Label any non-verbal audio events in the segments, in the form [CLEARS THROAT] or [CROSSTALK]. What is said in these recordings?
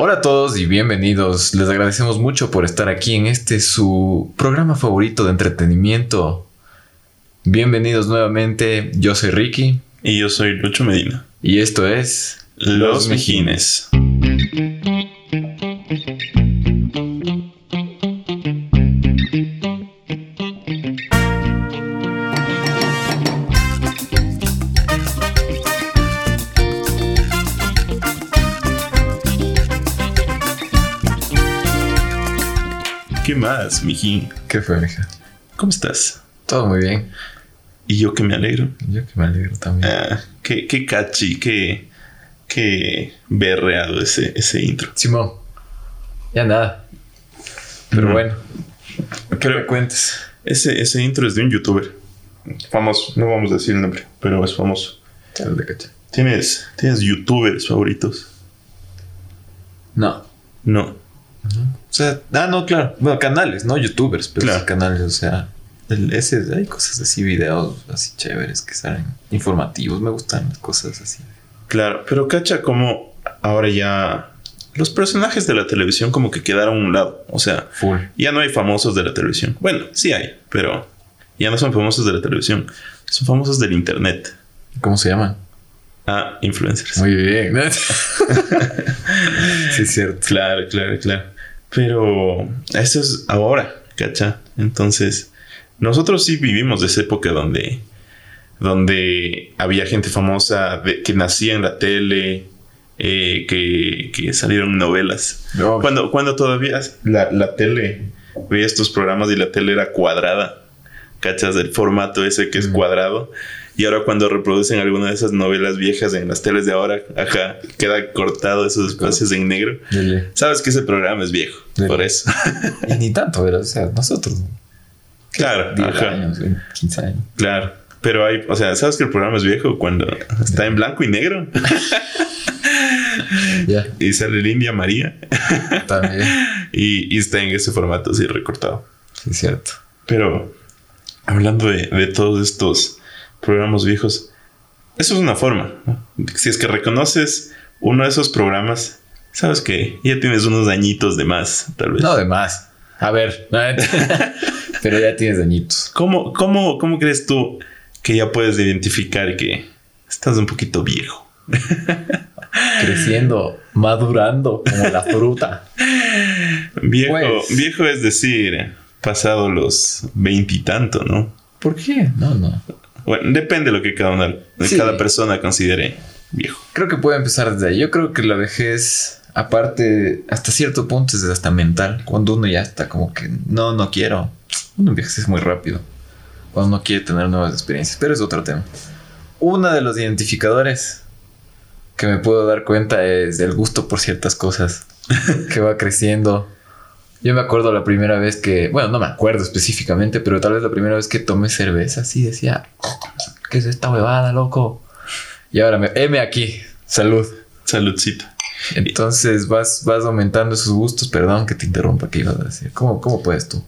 Hola a todos y bienvenidos. Les agradecemos mucho por estar aquí en este su programa favorito de entretenimiento. Bienvenidos nuevamente. Yo soy Ricky Y yo soy Lucho Medina. y esto es Los Mijines. ¿Qué más, mijín? ¿Qué fue, mija? ¿Cómo estás? Todo muy bien. Y yo que me alegro. Yo que me alegro también. Ah, qué, qué cachi, qué, qué berreado ese, ese intro. Simón, ya nada. Pero bueno, ¿qué me cuentes? Ese, ese intro es de un youtuber. Famoso, no vamos a decir el nombre, pero es famoso. Chale. ¿Tienes, ¿Tienes youtubers favoritos? No. No. O sea, ah, no, claro. Bueno, canales, no youtubers, pero Claro. sí canales, o sea. el- ese, hay cosas así, videos así chéveres que salen informativos. Me gustan las cosas así. Claro, pero cacha como ahora ya los personajes de la televisión como que quedaron a un lado. O sea, Full. ya no hay famosos de la televisión. Bueno, sí hay, pero ya no son famosos de la televisión. Son famosos del internet. ¿Cómo se llaman? Ah, influencers. Muy bien. [LAUGHS] [LAUGHS] sí, es cierto. Claro, claro, claro. Pero eso es ahora, ¿cacha? Entonces, nosotros sí vivimos de esa época donde, donde había gente famosa de- que nacía en la tele, eh, que, que salieron novelas. No, Cuando, cuando todavía la, la tele veía estos programas y la tele era cuadrada, ¿cachas? El formato ese que es Mm. cuadrado. Y ahora cuando reproducen alguna de esas novelas viejas en las teles de ahora, ajá, queda cortado esos espacios en negro. dele. Sabes que ese programa es viejo, por eso. Y ni tanto, pero, o sea, nosotros. claro, 10 ajá, años, 20, 15 años. claro. Pero hay, o sea, ¿sabes que el programa es viejo cuando está en blanco y negro? [LAUGHS] Ya, y sale la India María también. [LAUGHS] y, y está en ese formato así recortado. Sí, es cierto. Pero hablando de, de todos estos programas viejos, eso es una forma. ¿no? Si es que reconoces uno de esos programas, sabes que ya tienes unos añitos de más, tal vez. No, de más. A ver. [LAUGHS] [LAUGHS] pero ya tienes dañitos. ¿Cómo, cómo, ¿Cómo crees tú que ya puedes identificar que estás un poquito viejo? [LAUGHS] Creciendo, madurando como la fruta. Viejo, Pues- viejo es decir, pasado los veintitantos, ¿no? ¿Por qué? No, no. Bueno, depende de lo que cada, una, Sí. cada persona considere viejo. Creo que puede empezar desde ahí. Yo creo que la vejez, aparte, hasta cierto punto es hasta mental. Cuando uno ya está como que no, no quiero. Uno envejece muy rápido. Cuando uno quiere tener nuevas experiencias. Pero es otro tema. Uno de los identificadores que me puedo dar cuenta es el gusto por ciertas cosas [LAUGHS] que va creciendo. Yo me acuerdo la primera vez que, bueno, no me acuerdo específicamente, pero tal vez la primera vez que tomé cerveza, sí decía, ¿qué es esta huevada, loco? Y ahora me, heme aquí, salud. Saludcita. Entonces vas, vas aumentando esos gustos, perdón que te interrumpa, que ibas a decir. ¿Cómo, cómo puedes tú?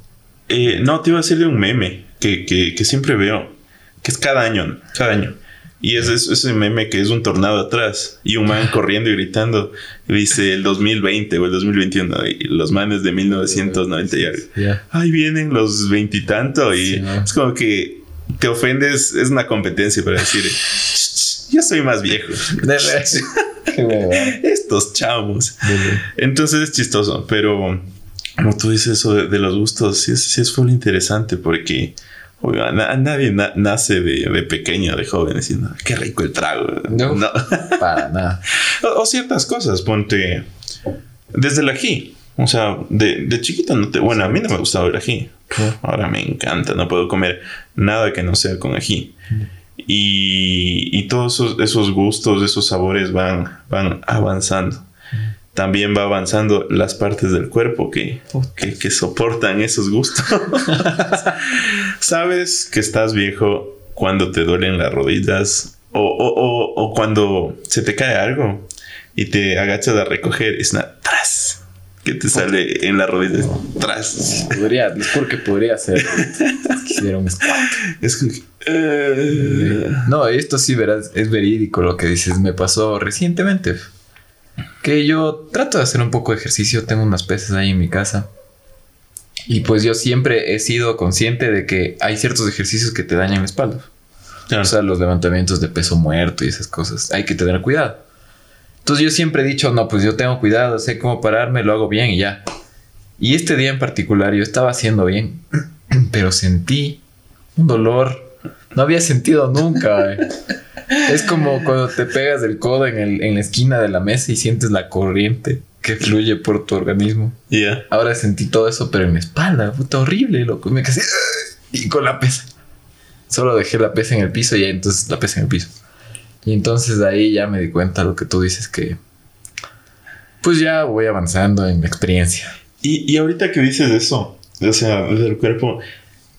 Eh, no, te iba a decir de un meme que, que, que siempre veo, que es cada año, ¿no? cada año. Y es, es- ese meme que es un tornado atrás y un man corriendo y gritando. y Dice el 2020 o el 2021 y los manes de 1990 y. Ahí vienen los veintitantos y, Sí, ¿no? es como que te ofendes, es una competencia para decir, "Ch, ch, yo soy más viejo. [LAUGHS] Estos chavos. Entonces es chistoso, pero como tú dices eso de, de los gustos, sí es, sí es full interesante porque oiga, na- nadie na- nace de, de pequeño, de joven, diciendo, qué rico el trago. No. [LAUGHS] Para nada. O, o ciertas cosas, ponte desde el ají. O sea, de, de chiquita no te... Bueno, a mí no me gustaba el ají. Ahora me encanta, no puedo comer nada que no sea con ají. Y, y todos esos, esos gustos, esos sabores van, van avanzando. También va avanzando las partes del cuerpo que, que, que soportan esos gustos. [LAUGHS] Sabes que estás viejo cuando te duelen las rodillas o, o- o- o cuando se te cae algo y te agachas a recoger, es una tras que te sale en la rodilla. Tras. Podría, es porque podría ser. Quisiera un. Es eh, No, esto sí, verás, es verídico lo que dices. Me pasó recientemente. Que yo trato de hacer un poco de ejercicio, tengo unas pesas ahí en mi casa. Y pues yo siempre he sido consciente de que hay ciertos ejercicios que te dañan la espalda. O sea, los levantamientos de peso muerto y esas cosas. Hay que tener cuidado. Entonces yo siempre he dicho, no, pues yo tengo cuidado, sé cómo pararme, lo hago bien y ya. Y este día en particular yo estaba haciendo bien, [CLEARS THROAT] pero sentí un dolor. No había sentido nunca. eh. Es como cuando te pegas el codo en, el- en la esquina de la mesa y sientes la corriente que fluye por tu organismo. Ya. Ahora sentí todo eso, pero en la espalda, puta horrible, loco. Me así, y con la pesa. Solo dejé la pesa en el piso y entonces la pesa en el piso. Y entonces de ahí ya me di cuenta lo que tú dices que pues ya voy avanzando en la experiencia. Y, y ahorita que dices eso, o sea, del cuerpo,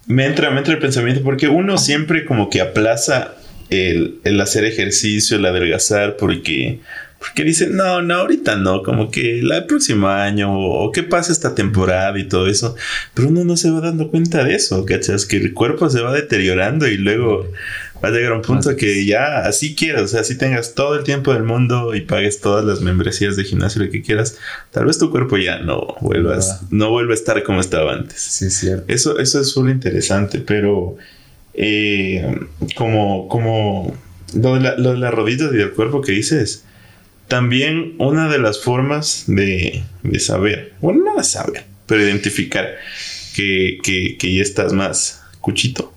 me entra, me entra el pensamiento porque uno siempre como que aplaza el, el hacer ejercicio, el adelgazar, porque, porque dice, no, no, ahorita no, como que el próximo año o, o que pasa esta temporada y todo eso, pero uno no se va dando cuenta de eso, ¿cachas? Que el cuerpo se va deteriorando y luego va a llegar a un punto que ya así quieras, o sea, si tengas todo el tiempo del mundo y pagues todas las membresías de gimnasio lo que quieras, tal vez tu cuerpo ya no vuelvas, no vuelva a estar como estaba antes. Sí, cierto. Eso, eso es súper interesante, pero eh, como, como lo de, la, lo de las rodillas y del cuerpo que dices, también una de las formas de, de saber, bueno, no de saber, pero identificar que, que, que ya estás más cuchito,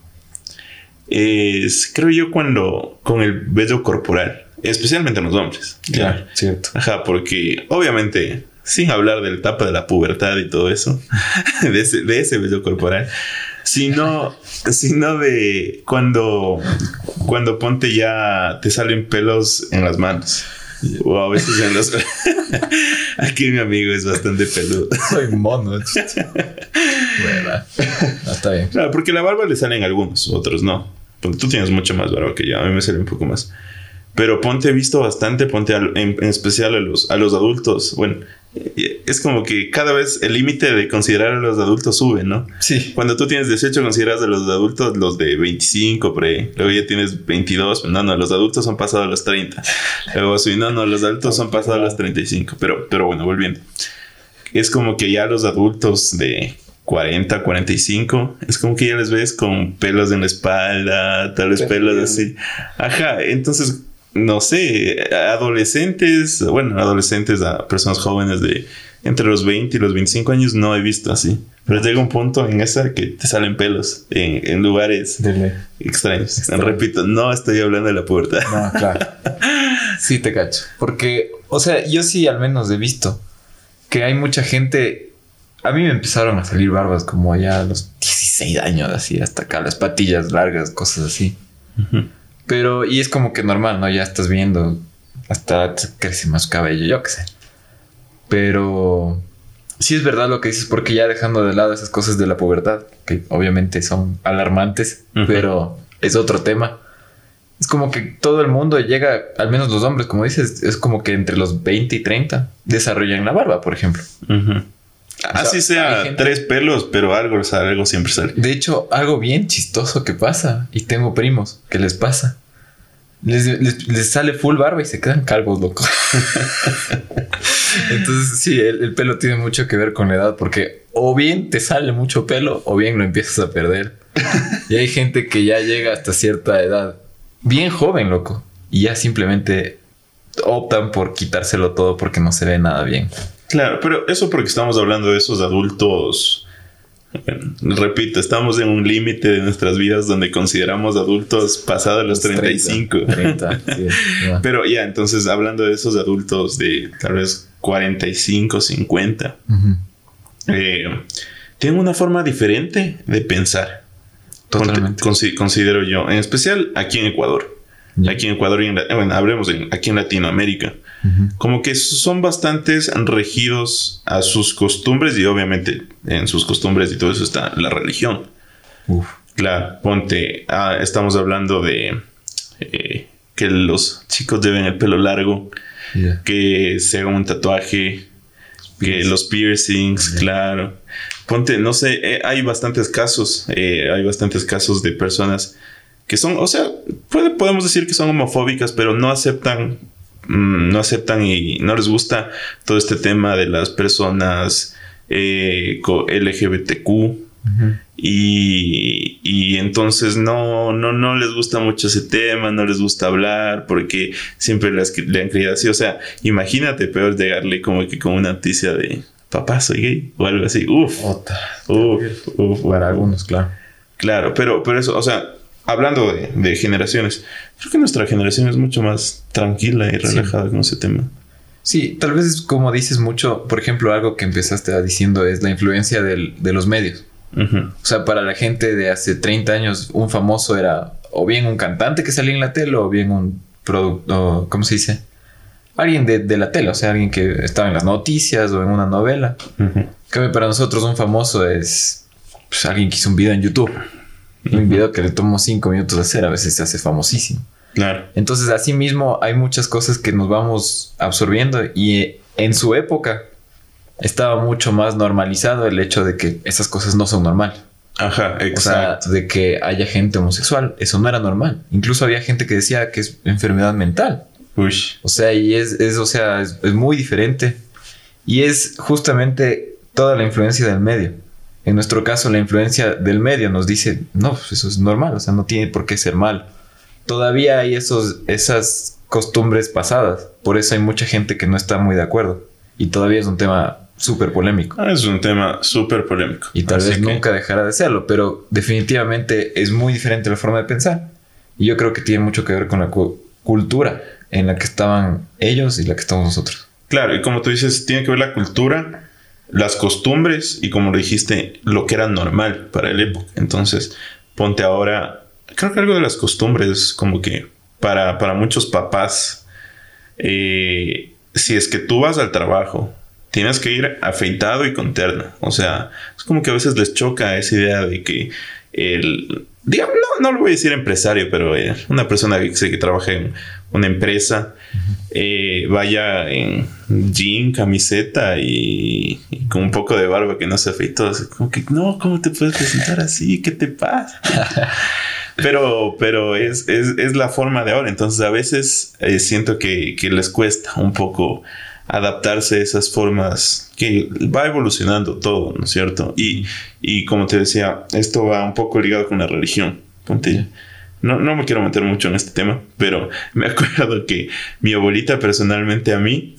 es, creo yo, cuando con el vello corporal, especialmente en los hombres. Claro, cierto. Ajá, porque obviamente, sin hablar del etapa de la pubertad y todo eso, [LAUGHS] de ese, de ese vello corporal, sino, sino de cuando, cuando ponte ya te salen pelos en las manos. O a veces en los... [LAUGHS] Aquí mi amigo es bastante peludo. Soy mono. Hueva. No, está bien. Claro, porque la barba le salen algunos, otros no. Porque tú tienes mucha más barba que yo, a mí me sale un poco más. Pero ponte visto bastante, ponte en, en especial a los, a los adultos. Bueno, es como que cada vez el límite de considerar a los adultos sube, ¿no? Sí. Cuando tú tienes 18 consideras a los adultos los de 25 por ahí. Luego ya tienes 22. No, no, los adultos son pasados a los 30. Luego sí, no, no, los adultos son pasados a los 35. Pero, pero bueno, volviendo. Es como que ya los adultos de 40, 45, es como que ya les ves con pelos en la espalda, tal vez pelos así. Ajá, entonces, no sé, adolescentes, bueno, adolescentes a personas jóvenes de entre los 20 y los 25 años no he visto así. Pero llega un punto en esa que te salen pelos en, en lugares Dele. extraños. Extraño. Repito, no estoy hablando de la pubertad. No, claro. [LAUGHS] Sí, te cacho. Porque, o sea, yo sí al menos he visto que hay mucha gente. A mí me empezaron a salir barbas como allá a los 16 años, así, hasta acá, las patillas largas, cosas así. Pero, y es como que normal, ¿no? Ya estás viendo, hasta crece más cabello, yo qué sé. Pero sí es verdad lo que dices, porque ya dejando de lado esas cosas de la pubertad, que obviamente son alarmantes, pero es otro tema. Es como que todo el mundo llega, al menos los hombres, como dices, es como que entre los 20 y 30 desarrollan la barba, por ejemplo. Ujú. Así sea, tres pelos, pero algo, o sea, algo siempre sale. De hecho, algo bien chistoso que pasa, y tengo primos que les pasa. Les, les- les sale full barba y se quedan calvos, loco. [LAUGHS] Entonces, sí, el, el pelo tiene mucho que ver con la edad, porque o bien te sale mucho pelo, o bien lo empiezas a perder. [LAUGHS] Y hay gente que ya llega hasta cierta edad, bien joven, loco, y ya simplemente optan por quitárselo todo porque no se ve nada bien. Claro, pero eso porque estamos hablando de esos adultos. bueno, repito, estamos en un límite de nuestras vidas donde consideramos adultos pasados los 35. 30, sí, [LAUGHS] ya. Pero ya, entonces hablando de esos adultos de tal vez 45, 50, Ujú. eh, tienen una forma diferente de pensar. Totalmente. Consi- considero yo, en especial aquí en Ecuador. Aquí en Ecuador y en, la- bueno, hablemos en- aquí en Latinoamérica. Como que son bastantes regidos a sus costumbres y obviamente en sus costumbres y todo eso está la religión. Uf. Claro, ponte, ah, estamos hablando de eh, que los chicos deben el pelo largo, que se hagan un tatuaje, que los piercings, claro. Ponte, no sé, eh, hay bastantes casos, eh, hay bastantes casos de personas que son, o sea, puede- podemos decir que son homofóbicas, pero no aceptan no aceptan y no les gusta todo este tema de las personas eh, LGBTQ. Y, y entonces no, no, no les gusta mucho ese tema, no les gusta hablar porque siempre las, le han creído así. O sea, imagínate peor llegarle como que con una noticia de papá soy gay o algo así. Uf, Ota. uf, uf, Para algunos, claro. Claro, pero, pero eso, o sea, hablando de, de generaciones, creo que nuestra generación es mucho más tranquila y relajada con ese tema. Sí, tal vez es como dices mucho, por ejemplo, algo que empezaste a diciendo es la influencia del- de los medios. O sea, para la gente de hace 30 años, un famoso era o bien un cantante que salía en la tele o bien un producto, ¿cómo se dice? Alguien de, de la tele, o sea, alguien que estaba en las noticias o en una novela. En cambio, para nosotros un famoso es pues, alguien que hizo un video en YouTube. Un video que le tomó 5 minutos de hacer, a veces se hace famosísimo. Claro. Entonces, así mismo hay muchas cosas que nos vamos absorbiendo y eh, en su época estaba mucho más normalizado el hecho de que esas cosas no son normal. Ajá, O sea, exacto. de que haya gente homosexual, eso no era normal. Incluso había gente que decía que es enfermedad mental. Uy. O sea, y es, es o sea, es, es muy diferente. Y es justamente toda la influencia del medio. En nuestro caso, la influencia del medio nos dice, no, pues eso es normal, o sea, no tiene por qué ser mal. Todavía hay esos, esas costumbres pasadas, por eso hay mucha gente que no está muy de acuerdo. Y todavía es un tema súper polémico. Ah, Es un tema súper polémico. Y tal Así vez que- nunca dejará de serlo, pero definitivamente es muy diferente la forma de pensar. Y yo creo que tiene mucho que ver con la cu- cultura en la que estaban ellos y la que estamos nosotros. Claro, y como tú dices, tiene que ver la cultura, las costumbres y como dijiste, lo que era normal para el época. Entonces, ponte ahora, creo que algo de las costumbres, como que para, para muchos papás, eh, si es que tú vas al trabajo, tienes que ir afeitado y con terna. O sea, es como que a veces les choca esa idea de que el, digamos, no, no lo voy a decir empresario, pero eh, una persona que, que trabaja en una empresa, eh, vaya en jean, camiseta y, y con un poco de barba que no se afeitó. Como que, no, ¿cómo te puedes presentar así? ¿Qué te pasa? [LAUGHS] Pero, pero es, es, es la forma de ahora. Entonces a veces eh, siento que, que les cuesta un poco adaptarse a esas formas que va evolucionando todo, ¿no es cierto? Y, y como te decía, esto va un poco ligado con la religión. Ponte, no, no me quiero meter mucho en este tema, pero [LAUGHS] me acuerdo que mi abuelita personalmente a mí,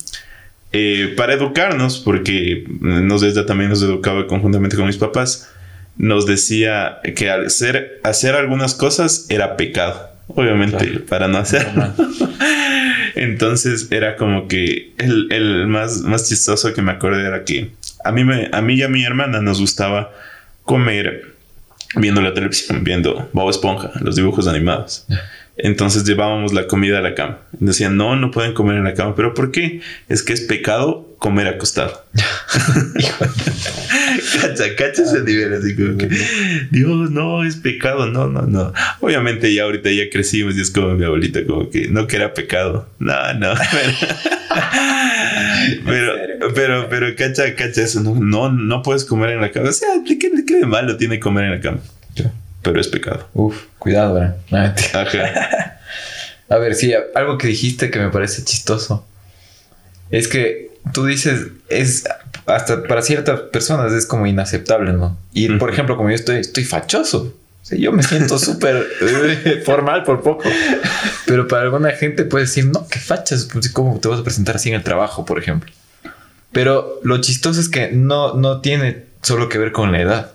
eh, para educarnos, porque nos desde también nos educaba conjuntamente con mis papás, nos decía que hacer, hacer algunas cosas era pecado. Obviamente, Claro. para no hacer. [LAUGHS] Entonces era como que el, el más, más chistoso que me acuerdo era que a mí, me, a mí y a mi hermana nos gustaba comer viendo la televisión, viendo Bob Esponja, los dibujos animados. Entonces llevábamos la comida a la cama. Decían, no, no pueden comer en la cama. ¿Pero por qué? Es que es pecado comer acostado. [LAUGHS] cacha, cacha ese nivel así como que, Dios, no, es pecado, no, no, no. Obviamente ya ahorita ya crecimos y es como mi abuelita, como que no que era pecado. No, no. [LAUGHS] Pero, pero, pero, pero, cacha, cacha eso. No, no, no puedes comer en la cama. O sea, ¿qué, qué de malo tiene comer en la cama? Pero es pecado. Uf, cuidado, ¿verdad? [LAUGHS] No, mentira. Ajá. A ver, sí, algo que dijiste que me parece chistoso. Es que tú dices, es hasta para ciertas personas es como inaceptable, ¿no? Y por ejemplo, como yo estoy, estoy fachoso. O sea, yo me siento [LAUGHS] súper eh, formal por poco. Pero para alguna gente puede decir, no, qué fachas. Pues, ¿Cómo te vas a presentar así en el trabajo, por ejemplo? Pero lo chistoso es que no, no tiene solo que ver con la edad.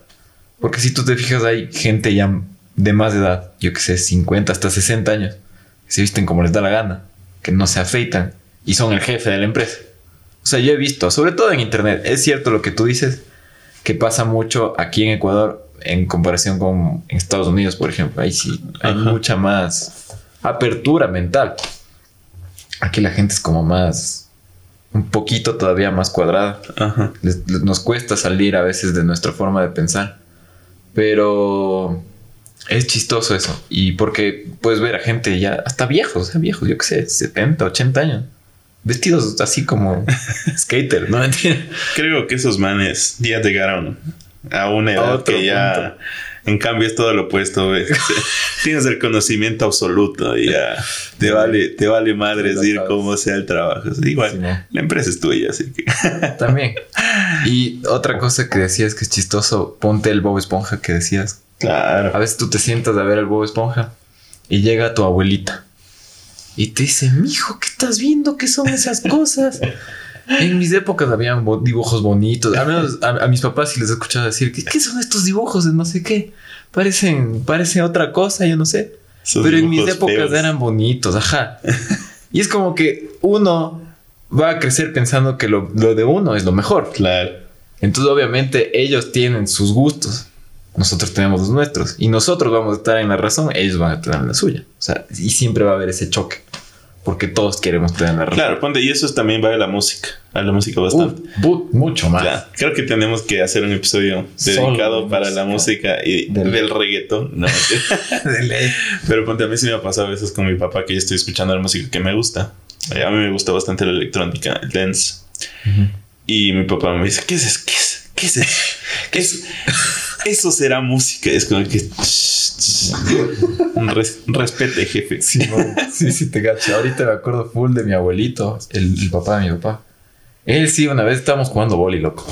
Porque si tú te fijas, hay gente ya de más edad, yo que sé, 50 hasta 60 años, que se visten como les da la gana, que no se afeitan y son el jefe de la empresa. O sea, yo he visto, sobre todo en internet, es cierto lo que tú dices, que pasa mucho aquí en Ecuador en comparación con en Estados Unidos, por ejemplo. Ahí sí hay Ajá. mucha más apertura mental. Aquí la gente es como más, un poquito todavía más cuadrada. Ajá. Les- les- nos cuesta salir a veces de nuestra forma de pensar. Pero es chistoso eso. Y porque puedes ver a gente ya, hasta viejos, viejos, yo qué sé, 70, 80 años. Vestidos así como [LAUGHS] skater, ¿no? Creo que esos manes ya llegaron a una A edad otro que ya, En cambio es todo lo opuesto. [LAUGHS] Tienes el conocimiento absoluto y ya te vale, te vale madre decir cómo sea el trabajo. igual, la empresa es tuya, así que... [LAUGHS] También. Y otra cosa que decías que es chistoso, ponte el Bob Esponja que decías. Claro. A veces tú te sientas a ver el Bob Esponja y llega tu abuelita y te dice, mijo, ¿qué estás viendo? ¿Qué son esas cosas? [LAUGHS] En mis épocas habían dibujos bonitos. Al menos a, mis papás sí les he escuchado decir, ¿qué, son estos dibujos de no sé qué? Parecen, parece otra cosa, yo no sé. Pero en mis épocas eran bonitos, ajá. y es como que uno va a crecer pensando que lo, lo de uno es lo mejor. Claro. Entonces, obviamente, ellos tienen sus gustos. Nosotros tenemos los nuestros. Y nosotros vamos a estar en la razón, ellos van a tener la suya. O sea, y siempre va a haber ese choque porque todos queremos tener la razón. Claro, ponte, y eso también va a la música, a la música bastante. mucho más. creo que tenemos que hacer un episodio dedicado para la música y del, reggaetón. No, [LAUGHS] Pero ponte, a mí sí me ha pasado a veces con mi papá que yo estoy escuchando la música que me gusta. A mí me gusta bastante la electrónica, el dance. Y mi papá me dice, ¿qué es eso? ¿Qué es, ¿Qué es eso? ¿Qué es? [LAUGHS] Eso será música. Es como que. Respete, jefe. Sí, sí, te gacho. Ahorita me acuerdo full de mi abuelito, el, papá de mi papá. Él sí, una vez estábamos jugando boli, loco.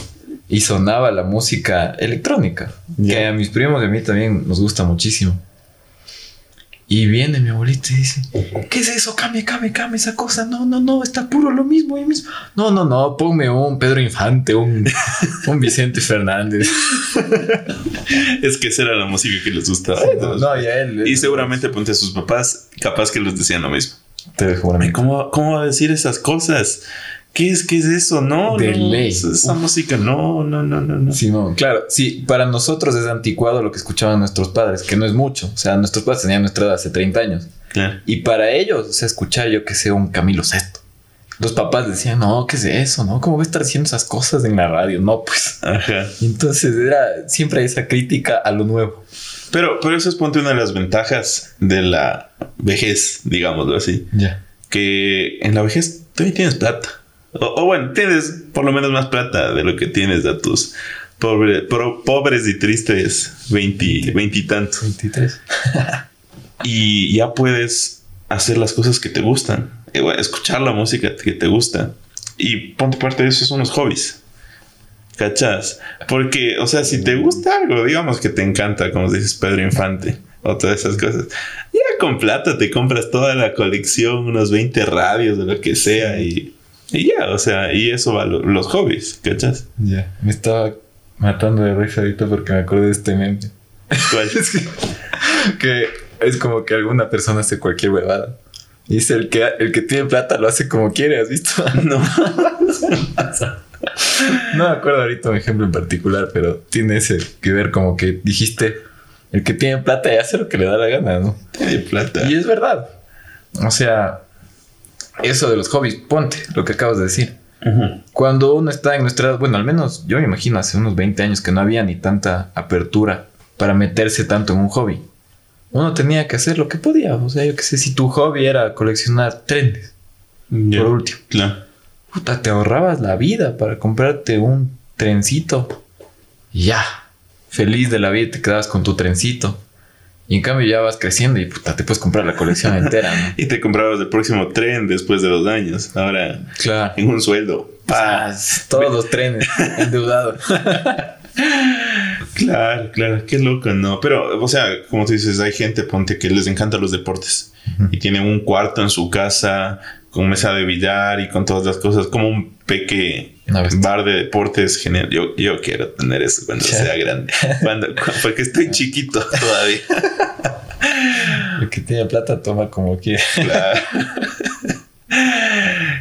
Y sonaba la música electrónica. Que a mis primos y a mí también nos gusta muchísimo. Y viene mi abuelita y dice, ¿qué es eso? Came, came, came esa cosa. No, no, no, está puro lo mismo y mismo. No, no, no, ponme un Pedro Infante, un, un Vicente Fernández. [LAUGHS] es que esa era la música que les gustaba. No, y a él. Y seguramente ponte a sus papás, capaz que les decían lo mismo. Te dejo ¿Cómo, ¿Cómo va a decir esas cosas? ¿Qué es, ¿Qué es eso? No, de ley. Esa música, no, no, no, no, no. Claro, sí, para nosotros es anticuado lo que escuchaban nuestros padres, que no es mucho. O sea, nuestros padres tenían nuestra edad hace 30 años. Claro. Y para ellos, o sea, escuchar yo que sea un Camilo Sesto. Los papás decían, no, ¿qué es eso? ¿No? ¿Cómo voy a estar haciendo esas cosas en la radio? No, pues. Ajá. entonces era siempre esa crítica a lo nuevo. Pero, pero eso es ponte una de las ventajas de la vejez, digámoslo así. Ya. Que en la vejez todavía tienes plata. O, bueno, tienes por lo menos más plata de lo que tienes a tus pobres y tristes veintitantos. 23. [LAUGHS] y ya puedes hacer las cosas que te gustan, eh, escuchar la música que te gusta. Y ponte parte de eso son los hobbies. ¿Cachas? Porque, o sea, si te gusta algo, digamos que te encanta, como dices Pedro Infante, o todas esas cosas, ya con plata te compras toda la colección, unos 20 radios, de lo que sea, y y ya, o sea, y eso va los hobbies, ¿cachas? Ya, me estaba matando de risa ahorita porque me acordé de este meme. ¿Cuál? [LAUGHS] es que, es como que alguna persona hace cualquier huevada. Y dice, el que, el que tiene plata lo hace como quiere, ¿has visto? [LAUGHS] No. [LAUGHS] no me acuerdo ahorita un ejemplo en particular, pero tiene ese que ver como que dijiste, el que tiene plata hace lo que le da la gana, ¿no? Tiene plata. Y es verdad. O sea, eso de los hobbies, ponte lo que acabas de decir. Cuando uno está en nuestra edad, bueno, al menos yo me imagino hace unos 20 años que no había ni tanta apertura para meterse tanto en un hobby. Uno tenía que hacer lo que podía. O sea, yo qué sé, si tu hobby era coleccionar trenes, por último, claro. puta, te ahorrabas la vida para comprarte un trencito. Ya, feliz de la vida, te quedabas con tu trencito. Y en cambio ya vas creciendo y puta, te puedes comprar la colección [LAUGHS] entera. ¿no? y te comprabas el próximo tren después de dos años. Ahora claro. en un sueldo. ¡Paz! Todos los trenes [LAUGHS] endeudados. claro, claro, qué loco, ¿no? Pero, o sea, como tú dices, hay gente, ponte, que les encantan los deportes y tienen un cuarto en su casa con mesa de billar y con todas las cosas, como un peque bar de deportes genial. Yo, yo quiero tener eso cuando sea grande. [LAUGHS] Cuando, porque estoy chiquito todavía. El que tiene plata toma como quiere.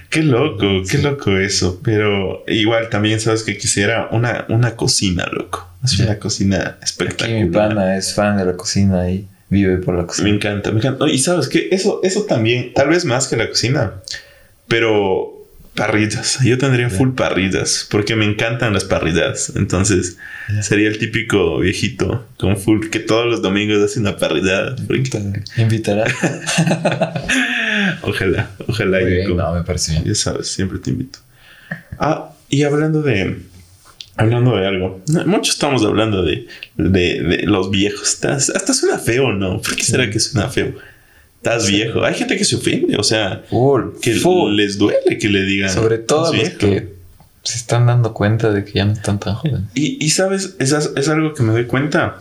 Qué loco, qué loco eso. Pero igual también sabes que quisiera una, una cocina, loco. Es una cocina espectacular. Aquí mi pana es fan de la cocina y vive por la cocina. Me encanta, me encanta. y sabes que eso, eso también, tal vez más que la cocina, pero parrillas. Yo tendría full parrillas porque me encantan las parrillas. Entonces sería el típico viejito con full que todos los domingos hace una parrillada. Invitará. [LAUGHS] ojalá, ojalá. no, me parece bien. Ya sabes, siempre te invito. Ah, y hablando de, hablando de algo. Mucho estamos hablando de, de, de los viejos. Hasta, hasta suena feo, ¿no? ¿Por qué será que suena feo? Estás viejo. Hay gente que se ofende, o sea, que full. les duele que le digan. Sobre todo "Estás los que se están dando cuenta de que ya no están tan jóvenes. Y, y sabes, es, es algo que me doy cuenta.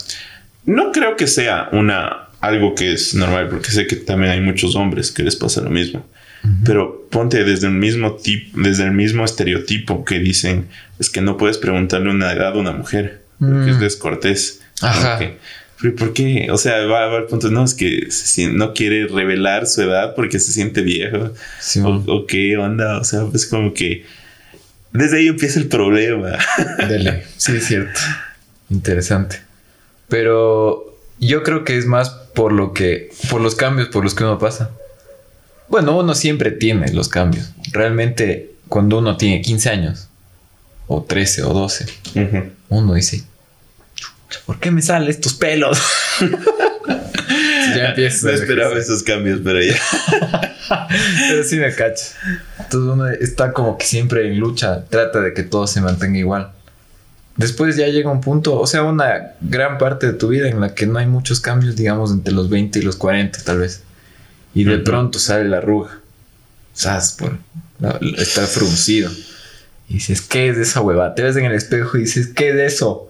No creo que sea una algo que es normal, porque sé que también hay muchos hombres que les pasa lo mismo. Pero ponte desde el mismo tip, desde el mismo estereotipo que dicen es que no puedes preguntarle una edad a una mujer, porque es Mm. descortés. Ajá. Como que, "Pero ¿Por qué? O sea, va, va al punto, no, es que no quiere revelar su edad porque se siente viejo. Sí, O, o qué onda, o sea, pues como que desde ahí empieza el problema. [LAUGHS] Dele. Sí, es cierto. Interesante. Pero yo creo que es más por lo que, por los cambios por los que uno pasa. Bueno, uno siempre tiene los cambios. Realmente, cuando uno tiene 15 años, o 13 o 12, Ujú. uno dice, "Chucha, ¿por qué me salen estos pelos? [LAUGHS] ya No esperaba envejecer. esos cambios, pero ya. [LAUGHS] Pero sí me cacho. Entonces uno está como que siempre en lucha, trata de que todo se mantenga igual. Después ya llega un punto, o sea, una gran parte de tu vida en la que no hay muchos cambios, digamos, entre los 20 y los 40 tal vez. Y de pronto sale la arruga. ¿Sabes? Por estar fruncido. Y dices, ¿qué es esa hueva? Te ves en el espejo y dices, ¿qué es eso?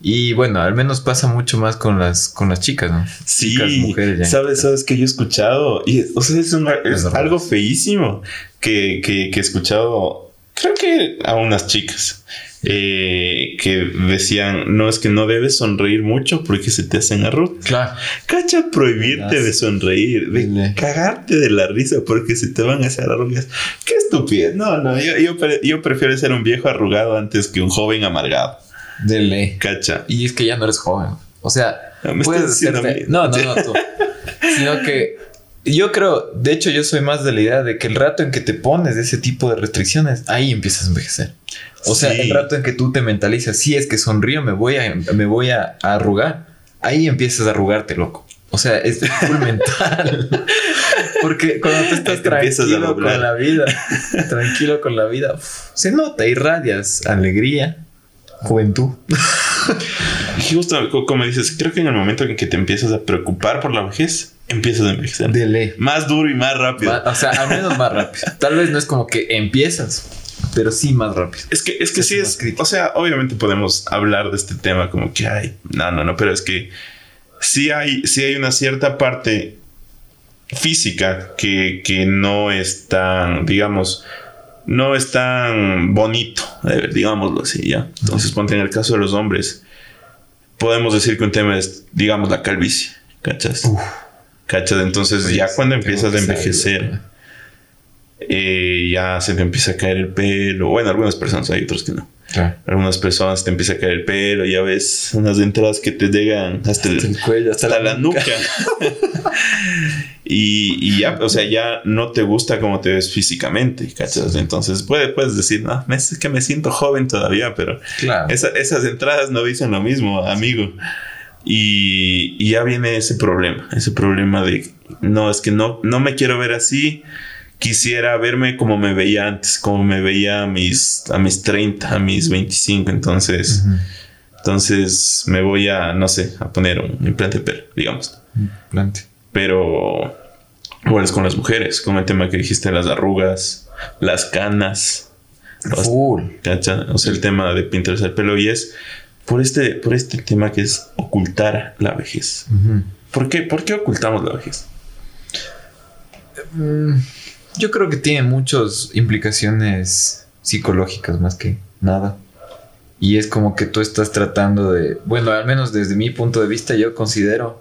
Y bueno, al menos pasa mucho más con las, con las chicas, ¿no? Sí, Chicas, mujeres ya. sabes, sabes que yo he escuchado, y o sea, es, una- es algo feísimo que, que, que he escuchado, creo que a unas chicas eh, que decían, no, es que no debes sonreír mucho porque se te hacen arrugas. Claro. Cacha, prohibirte Ah, de sonreír, de Dile. cagarte de la risa porque se te van a hacer arrugas. Qué estupidez. No, no, yo, yo, pre- yo prefiero ser un viejo arrugado antes que un joven amargado. De ley. Cacha. Y es que ya no eres joven. O sea, No, me puedes hacerte... No, no, no, tú. [LAUGHS] Sino que yo creo, de hecho, yo soy más de la idea de que el rato en que te pones ese tipo de restricciones, ahí empiezas a envejecer. O sea, Sí. el rato en que tú te mentalizas, si es que sonrío, me voy a, me voy a, a arrugar, ahí empiezas a arrugarte, loco. O sea, es [LAUGHS] full mental. Porque cuando tú estás te tranquilo con la vida, tranquilo con la vida, uf, se nota, irradias alegría, juventud. [LAUGHS] Y justo co- como dices, creo que en el momento en que te empiezas a preocupar por la vejez, empiezas a envejecer. De ley. Más duro y más rápido. O sea, al menos más rápido. Tal vez no es como que empiezas, pero sí más rápido. Es que, es que Es sí es. crítico. O sea, obviamente podemos hablar de este tema como que hay. No, no, no, pero es que sí hay, sí hay una cierta parte física que, que no es tan, digamos, no es tan bonito, digámoslo así, ya. Entonces, ponte en el caso de los hombres, podemos decir que un tema es, digamos, la calvicie, ¿cachas? ¿Cachas? Entonces, Oye, ya cuando empiezas a envejecer. Eh, ya se te empieza a caer el pelo. Bueno, algunas personas, hay otros que no. Claro. Algunas personas te empieza a caer el pelo, ya ves unas entradas que te llegan hasta Hasta el cuello, hasta, hasta la, la nuca. [LAUGHS] y, y ya, o sea, ya no te gusta cómo te ves físicamente, ¿cachas? Entonces puede, puedes decir, no, es que me siento joven todavía, pero Claro. esa- esas entradas no dicen lo mismo, amigo. Y, y ya viene ese problema, ese problema de, no, es que no, no me quiero ver así, quisiera verme como me veía antes, como me veía a mis, a mis 30, a mis 25, entonces, entonces me voy a, no sé, a poner un implante de pelo, digamos. Plante. Pero igual es con las mujeres, con el tema que dijiste, las arrugas, las canas, Full. ¿Cacha? O sea, el tema de pintarse el pelo y es por este, por este tema que es ocultar la vejez. ¿Por qué? ¿Por qué ocultamos la vejez? Mm, Yo creo que tiene muchas implicaciones psicológicas más que nada. Y es como que tú estás tratando de, bueno, al menos desde mi punto de vista yo considero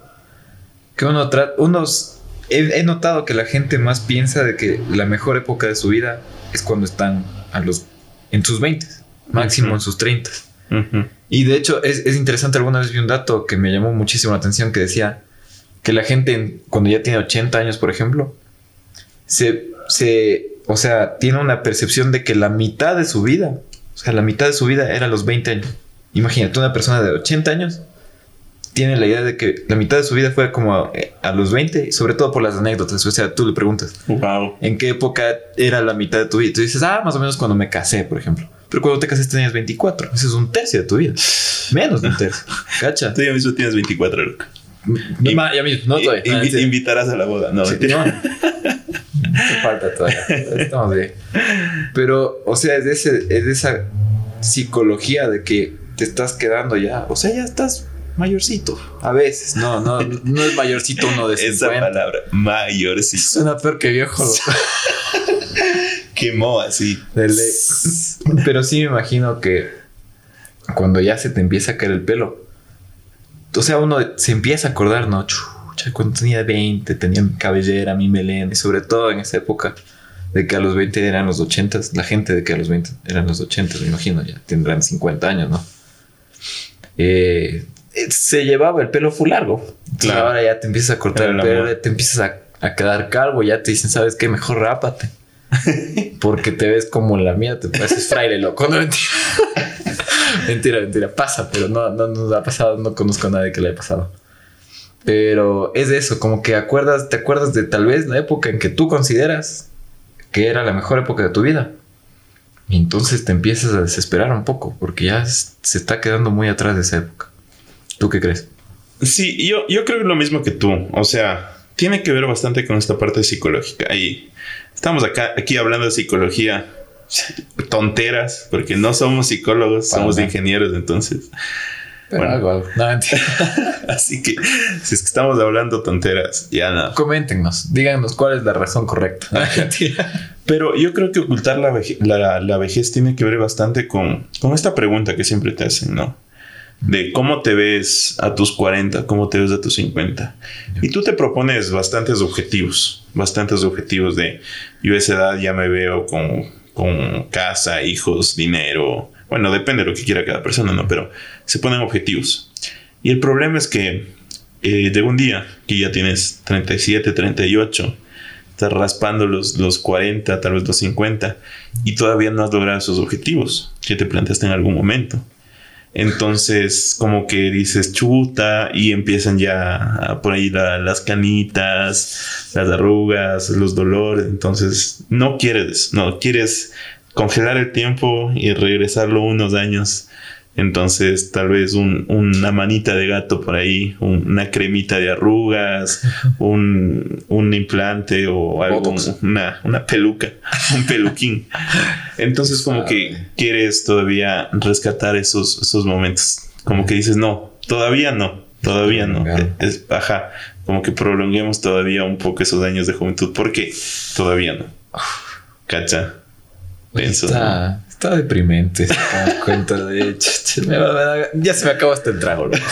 que uno trata, unos, he, he notado que la gente más piensa de que la mejor época de su vida es cuando están a los, en sus 20, máximo en sus 30. Ujú. Y de hecho es, es interesante, alguna vez vi un dato que me llamó muchísimo la atención que decía que la gente en- cuando ya tiene 80 años, por ejemplo, se, se, o sea, tiene una percepción de que la mitad de su vida, o sea, la mitad de su vida era a los 20 años. Imagínate, una persona de 80 años tiene la idea de que la mitad de su vida fue como a, a los 20, y sobre todo por las anécdotas. O sea, tú le preguntas, Wow. ¿en qué época era la mitad de tu vida? Y tú dices, ah, más o menos cuando me casé, por ejemplo. Pero cuando te casaste tenías 24. Eso es un tercio de tu vida. Menos de un tercio. [LAUGHS] ¿Cacha? Tú ya mismo tienes 24, loco. No, ya mismo, no todavía. Invi- Ah, invitarás a la boda. No, Sí, no. [LAUGHS] Falta todavía. Estamos bien. Pero, o sea, es de, ese, es de esa psicología de que te estás quedando ya. O sea, ya estás mayorcito. A veces. No, no, no es mayorcito uno de [LAUGHS] Esa 50. palabra, mayor, sí. Suena peor que viejo. [LAUGHS] Quemó así. Pero sí me imagino que cuando ya se te empieza a caer el pelo, o sea, uno se empieza a acordar, ¿no? Chucha, cuando tenía 20, tenía mi cabellera, mi melena, y sobre todo en esa época de que a los 20 eran los 80, la gente de que a los 20 eran los 80, me imagino, ya tendrán 50 años, ¿no? Eh, eh, se llevaba el pelo full largo. Claro. ahora ya te empiezas a cortar el pelo, ya te empiezas a, a quedar calvo, ya te dicen, ¿sabes qué? Mejor rápate. [LAUGHS] Porque te ves como la mía, te pareces fraile loco. No, mentira. [LAUGHS] mentira, mentira. Pasa, pero no, no nos ha pasado. No conozco a nadie que le haya pasado. Pero es eso, como que acuerdas, te acuerdas de tal vez la época en que tú consideras que era la mejor época de tu vida. Y entonces te empiezas a desesperar un poco, porque ya se está quedando muy atrás de esa época. ¿Tú qué crees? Sí, yo, yo creo lo mismo que tú. O sea, tiene que ver bastante con esta parte psicológica. Y estamos acá, aquí hablando de psicología [LAUGHS] tonteras, porque no somos psicólogos, Para somos ingenieros, entonces. Pero Bueno. algo, algo. No, mentira. [LAUGHS] Así que si es que estamos hablando tonteras, ya nada. Coméntenos, díganos cuál es la razón correcta. [LAUGHS] No. Pero yo creo que ocultar la, veje- la, la vejez tiene que ver bastante con, con esta pregunta que siempre te hacen, ¿no? De cómo te ves a tus 40, cómo te ves a tus 50. Y tú te propones bastantes objetivos, bastantes objetivos de yo a esa edad ya me veo con, con casa, hijos, dinero. Bueno, depende de lo que quiera cada persona, ¿no? Pero se ponen objetivos. Y el problema es que eh, un día que ya tienes 37, 38, estás raspando los, los 40, tal vez los 50, y todavía no has logrado esos objetivos que te planteaste en algún momento. Entonces, como que dices chuta y empiezan ya a- por ahí la- las canitas, las arrugas, los dolores. Entonces, no quieres, no quieres congelar el tiempo y regresarlo unos años. Entonces, tal vez un- una manita de gato por ahí, un- una cremita de arrugas, [LAUGHS] un, un implante o algo, una, una peluca, [LAUGHS] un peluquín. Entonces, como que quieres todavía rescatar esos, esos momentos. Como que dices, no, todavía no, todavía no. Es baja, como que prolonguemos todavía un poco esos años de juventud. porque Todavía no. Cacha. Pienso. Está, está deprimente. [LAUGHS] se da cuenta de me va- ya se me acabó hasta el trago. loco. [LAUGHS]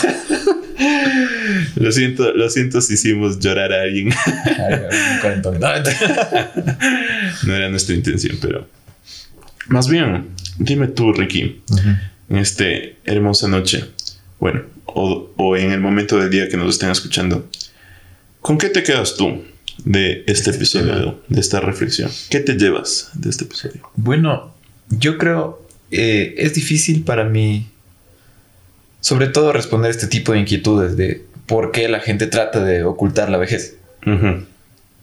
Lo siento, lo siento si hicimos llorar a alguien. [LAUGHS] No, era nuestra intención, pero. Más bien, dime tú, Ricky, en esta hermosa noche, bueno, o, o en el momento del día que nos estén escuchando, ¿con qué te quedas tú de este episodio, de esta reflexión? ¿Qué te llevas de este episodio? Bueno, yo creo eh, es difícil para mí, sobre todo responder este tipo de inquietudes de por qué la gente trata de ocultar la vejez,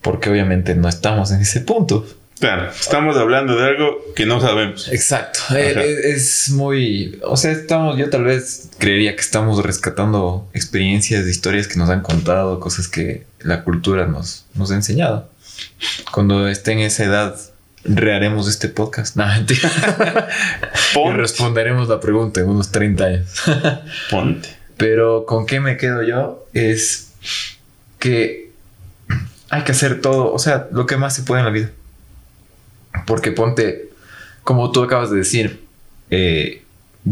porque obviamente no estamos en ese punto. Claro, estamos hablando de algo que no sabemos. Exacto. Ajá. Eh, Es, muy. O sea, estamos. Yo tal vez creería que estamos rescatando experiencias, historias que nos han contado, cosas que la cultura nos, nos ha enseñado. Cuando esté en esa edad, reharemos este podcast. No, mentira. [LAUGHS] y responderemos la pregunta en unos 30 años. [LAUGHS] Ponte. Pero con qué me quedo yo es que hay que hacer todo, o sea, lo que más se puede en la vida. Porque ponte, como tú acabas de decir, eh,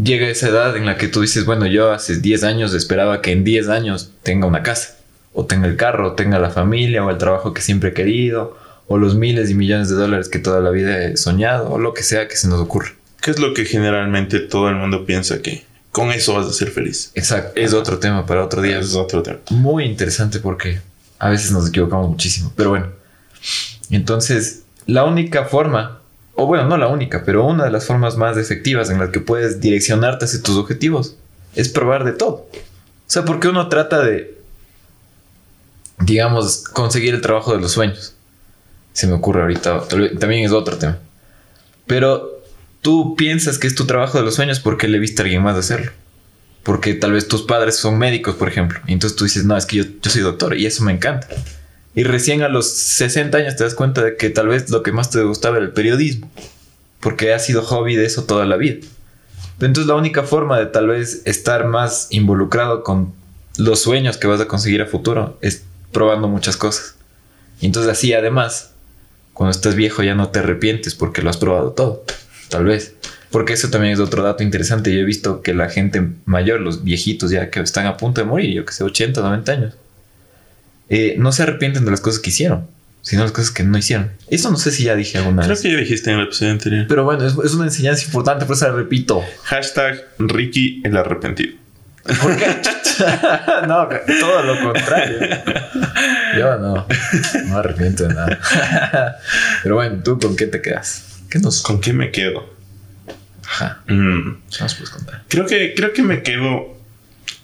llega esa edad en la que tú dices, bueno, yo hace 10 años esperaba que en 10 años tenga una casa, o tenga el carro, o tenga la familia, o el trabajo que siempre he querido, o los miles y millones de dólares que toda la vida he soñado, o lo que sea que se nos ocurra. ¿Qué es lo que generalmente todo el mundo piensa que con eso vas a ser feliz? Exacto, es otro tema para otro día. Es otro tema. muy interesante porque a veces nos equivocamos muchísimo. Pero bueno, entonces la única forma, o bueno, no la única, pero una de las formas más efectivas en las que puedes direccionarte hacia tus objetivos es probar de todo. O sea, porque uno trata de, digamos, conseguir el trabajo de los sueños. Se me ocurre ahorita, también es otro tema. Pero tú piensas que es tu trabajo de los sueños porque le viste a alguien más hacerlo. Porque tal vez tus padres son médicos, por ejemplo. Y entonces tú dices, no, es que yo, yo soy doctor y eso me encanta. Y recién a los 60 años te das cuenta de que tal vez lo que más te gustaba era el periodismo. Porque has sido hobby de eso toda la vida. Entonces la única forma de tal vez estar más involucrado con los sueños que vas a conseguir a futuro es probando muchas cosas. Y entonces así además, cuando estás viejo ya no te arrepientes porque lo has probado todo tal vez. Porque eso también es otro dato interesante. Yo he visto que la gente mayor, los viejitos ya que están a punto de morir, yo que sé, 80, 90 años, eh, no se arrepienten de las cosas que hicieron, sino las cosas que no hicieron. Eso no sé si ya dije alguna Creo vez. que ya dijiste en el episodio anterior. Pero bueno, es, es una enseñanza importante, por eso la repito. Hashtag Ricky el arrepentido. ¿Por qué? [LAUGHS] no, todo lo contrario. Yo no, no me arrepiento de nada. [LAUGHS] Pero bueno, ¿tú con qué te quedas? ¿Qué nos ¿Con qué me quedo? Ajá, Mm, ¿qué nos puedes contar? Creo que, creo que me quedo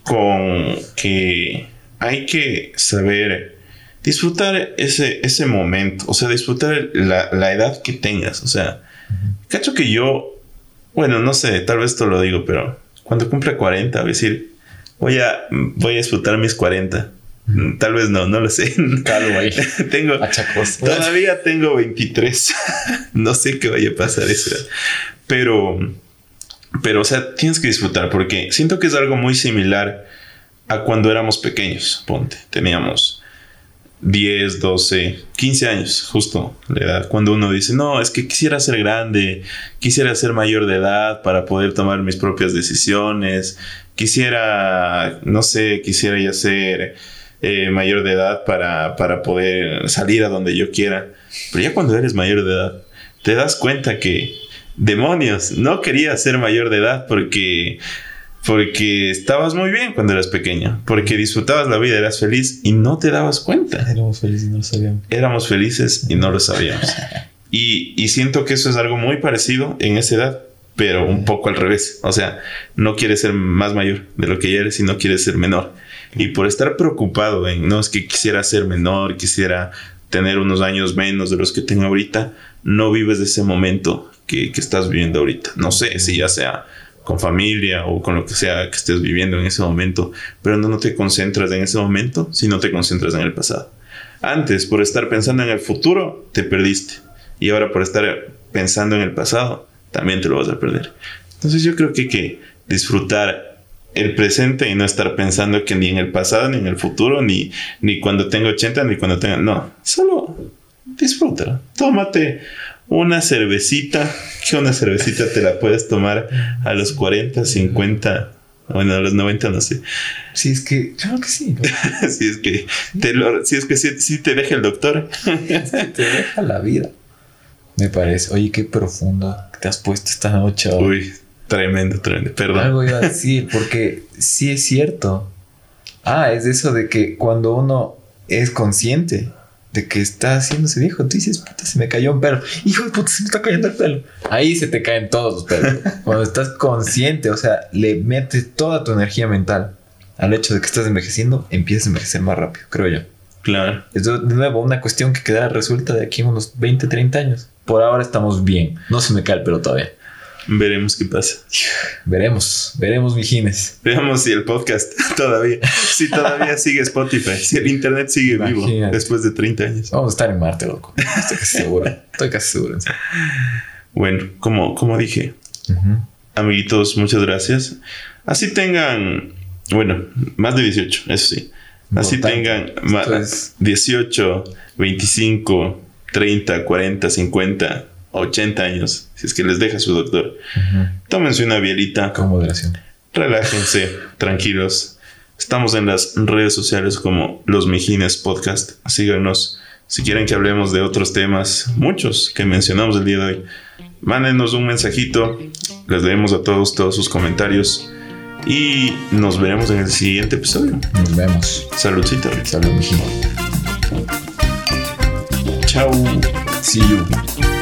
con que hay que saber disfrutar ese, ese momento. O sea, disfrutar la, la edad que tengas. O sea, cacho que yo, bueno, no sé, tal vez esto lo digo, pero cuando cumpla 40, voy a decir, voy a, voy a disfrutar mis 40. Mm, Tal vez no, no lo sé. [LAUGHS] Calvo ahí. [LAUGHS] tengo. Todavía tengo 23. [LAUGHS] no sé qué vaya a pasar eso. Pero, pero, o sea, tienes que disfrutar porque siento que es algo muy similar a cuando éramos pequeños. Ponte, teníamos 10, 12, 15 años, justo la edad. Cuando uno dice, no, es que quisiera ser grande, quisiera ser mayor de edad para poder tomar mis propias decisiones, quisiera, no sé, quisiera ya ser eh, mayor de edad para, para poder salir a donde yo quiera. Pero ya cuando eres mayor de edad, te das cuenta que, demonios, no quería ser mayor de edad porque, porque estabas muy bien cuando eras pequeño, porque disfrutabas la vida, eras feliz y no te dabas cuenta. Éramos felices y no lo sabíamos. Éramos felices y no lo sabíamos. [LAUGHS] Y, y siento que eso es algo muy parecido en esa edad, pero un poco al revés. O sea, no quieres ser más mayor de lo que ya eres y no quieres ser menor. Y por estar preocupado en, no es que quisiera ser menor, quisiera tener unos años menos de los que tengo ahorita, no vives de ese momento que, que estás viviendo ahorita. No sé si ya sea con familia o con lo que sea que estés viviendo en ese momento, pero no, no te concentras en ese momento, sino te concentras en el pasado. Antes, por estar pensando en el futuro, te perdiste. Y ahora por estar pensando en el pasado, también te lo vas a perder. Entonces yo creo que hay que disfrutar el presente y no estar pensando que ni en el pasado, ni en el futuro, ni, ni cuando tenga 80, ni cuando tenga... No, solo disfrútalo. Tómate una cervecita, que una cervecita te la puedes tomar a los 40, 50, bueno, a los 90, no sé. Sí, es que, claro que sí. [LAUGHS] si es que te lo, si es que sí, sí te deja el doctor. Es que te deja la vida. Me parece. Oye, qué profundo te has puesto esta noche. ahora. Uy, tremendo, tremendo. Perdón. Algo iba a decir, porque sí es cierto. Ah, es eso de que cuando uno es consciente de que está haciéndose viejo, tú dices, puta, se me cayó un pelo. Hijo de puta, se me está cayendo el pelo. Ahí se te caen todos los pelos. [LAUGHS] cuando estás consciente, o sea, le metes toda tu energía mental al hecho de que estás envejeciendo, empiezas a envejecer más rápido, creo yo. Claro. Es de nuevo una cuestión que quedará resuelta de aquí en unos 20, 30 años. Por ahora estamos bien. No se me cae el pelo todavía. Veremos qué pasa. Veremos, veremos, mijines. Veamos si el podcast [LAUGHS] todavía, si todavía sigue Spotify, si el internet sigue vivo después de 30 años. Vamos a estar en Marte, loco. Estoy casi seguro. Estoy casi seguro. Bueno, como, como dije, amiguitos, muchas gracias. Así tengan, bueno, más de 18, eso sí. Así tengan Esto es- 18, 25, 30, 40, 50, 80 años, si es que les deja su doctor. Tómense una bielita, Con moderación. relájense, tranquilos. Estamos en las redes sociales como Los Mijines Podcast. Síganos si quieren que hablemos de otros temas, muchos que mencionamos el día de hoy. Mándenos un mensajito, les leemos a todos todos sus comentarios y nos veremos en el siguiente episodio. Nos vemos. Saludcita. Salud, mijín. Chao. See you.